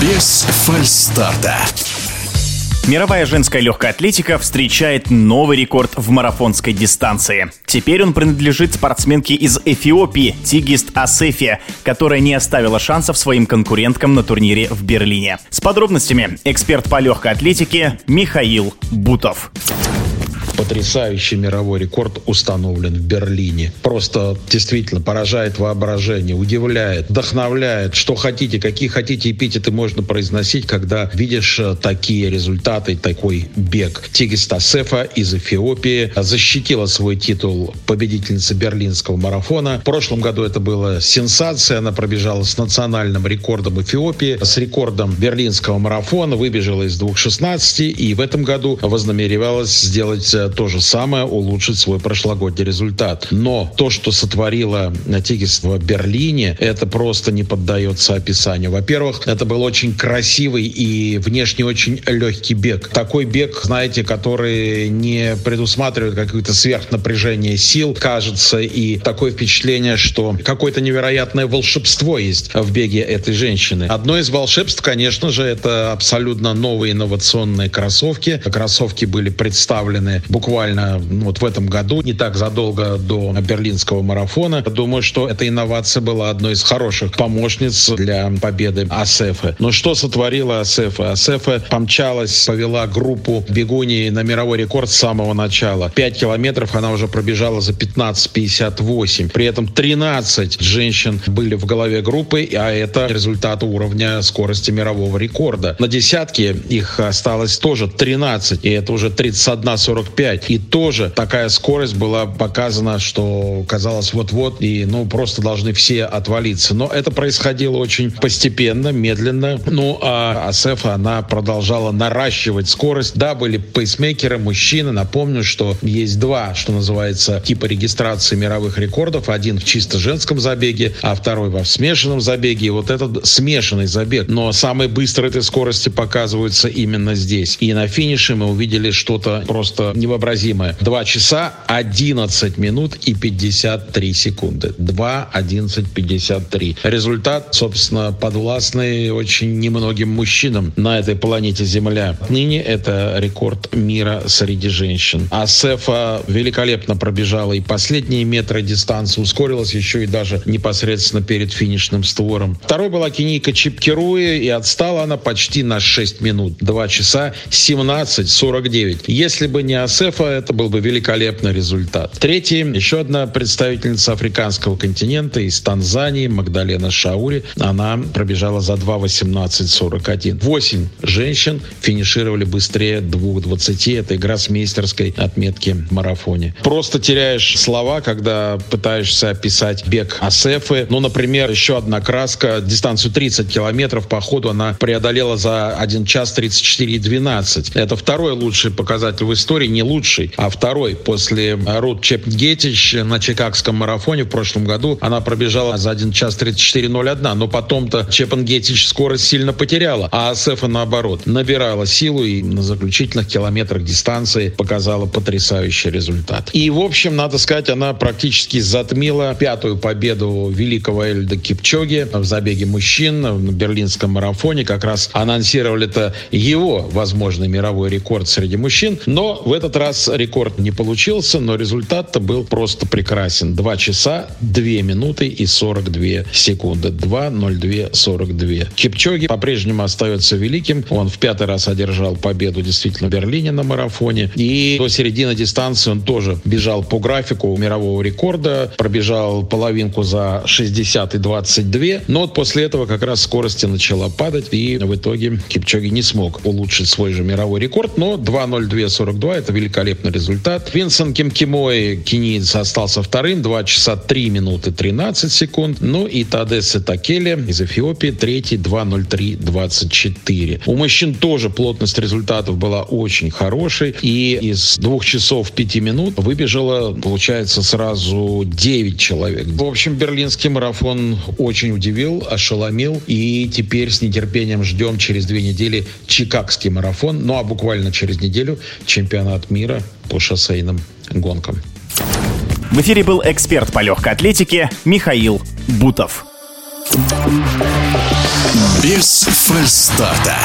Без фальстарта. Мировая женская легкая атлетика встречает новый рекорд в марафонской дистанции. Теперь он принадлежит спортсменке из Эфиопии Тигист Асефия, которая не оставила шансов своим конкуренткам на турнире в Берлине. С подробностями эксперт по легкой атлетике Михаил Бутов потрясающий мировой рекорд установлен в Берлине. Просто действительно поражает воображение, удивляет, вдохновляет. Что хотите, какие хотите эпитеты можно произносить, когда видишь э, такие результаты, такой бег. Тигис Тасефа из Эфиопии защитила свой титул победительницы берлинского марафона. В прошлом году это была сенсация. Она пробежала с национальным рекордом Эфиопии, с рекордом берлинского марафона, выбежала из 2.16 и в этом году вознамеревалась сделать э, то же самое, улучшить свой прошлогодний результат. Но то, что сотворила Тигис в Берлине, это просто не поддается описанию. Во-первых, это был очень красивый и внешне очень легкий бег. Такой бег, знаете, который не предусматривает какое-то сверхнапряжение сил, кажется, и такое впечатление, что какое-то невероятное волшебство есть в беге этой женщины. Одно из волшебств, конечно же, это абсолютно новые инновационные кроссовки. Кроссовки были представлены буквально ну, вот в этом году, не так задолго до берлинского марафона. Думаю, что эта инновация была одной из хороших помощниц для победы Асефы. Но что сотворила Асефа? Асефа помчалась, повела группу бегуней на мировой рекорд с самого начала. 5 километров она уже пробежала за 15.58. При этом 13 женщин были в голове группы, а это результат уровня скорости мирового рекорда. На десятке их осталось тоже 13, и это уже 31.45 5. И тоже такая скорость была показана, что казалось вот-вот, и ну просто должны все отвалиться. Но это происходило очень постепенно, медленно. Ну, а Асефа, она продолжала наращивать скорость. Да, были пейсмейкеры, мужчины. Напомню, что есть два, что называется, типа регистрации мировых рекордов. Один в чисто женском забеге, а второй во смешанном забеге. И вот этот смешанный забег. Но самые быстрые этой скорости показываются именно здесь. И на финише мы увидели что-то просто невообразимое невообразимое. 2 часа 11 минут и 53 секунды. 2, 11, 53. Результат, собственно, подвластный очень немногим мужчинам на этой планете Земля. Ныне это рекорд мира среди женщин. А Сефа великолепно пробежала и последние метры дистанции, ускорилась еще и даже непосредственно перед финишным створом. Второй была Кенийка Чипкируи, и отстала она почти на 6 минут. 2 часа 17, 49. Если бы не Асефа, ЮНИСЕФа это был бы великолепный результат. Третий, еще одна представительница африканского континента из Танзании, Магдалена Шаури. Она пробежала за 2.18.41. Восемь женщин финишировали быстрее 2.20. Это игра с мейстерской отметки в марафоне. Просто теряешь слова, когда пытаешься описать бег Асефы. Ну, например, еще одна краска. Дистанцию 30 километров по ходу она преодолела за 1 час 34,12. Это второй лучший показатель в истории. Не лучший лучший, а второй после Рут Чепгетич на Чикагском марафоне в прошлом году она пробежала за 1 час 34.01, но потом-то Чепенгетич скорость сильно потеряла, а Асефа наоборот набирала силу и на заключительных километрах дистанции показала потрясающий результат. И в общем, надо сказать, она практически затмила пятую победу великого Эльда Кипчоги в забеге мужчин на берлинском марафоне. Как раз анонсировали это его возможный мировой рекорд среди мужчин, но в этот раз раз рекорд не получился, но результат-то был просто прекрасен. 2 часа 2 минуты и 42 секунды. 2.02.42. Кипчоги по-прежнему остается великим. Он в пятый раз одержал победу действительно в Берлине на марафоне. И до середины дистанции он тоже бежал по графику мирового рекорда. Пробежал половинку за 60 и 22. Но вот после этого как раз скорости начала падать. И в итоге Кипчоги не смог улучшить свой же мировой рекорд. Но 2.02.42 это великолепно великолепный результат. Винсент Кимкимой, кенийец, остался вторым, 2 часа 3 минуты 13 секунд. Ну и Тадесе Такеле из Эфиопии, третий, 2.03.24. У мужчин тоже плотность результатов была очень хорошей. И из двух часов 5 минут выбежало, получается, сразу 9 человек. В общем, берлинский марафон очень удивил, ошеломил. И теперь с нетерпением ждем через две недели Чикагский марафон. Ну а буквально через неделю чемпионат мира по шоссейным гонкам. В эфире был эксперт по легкой атлетике Михаил Бутов. Без фальстарта.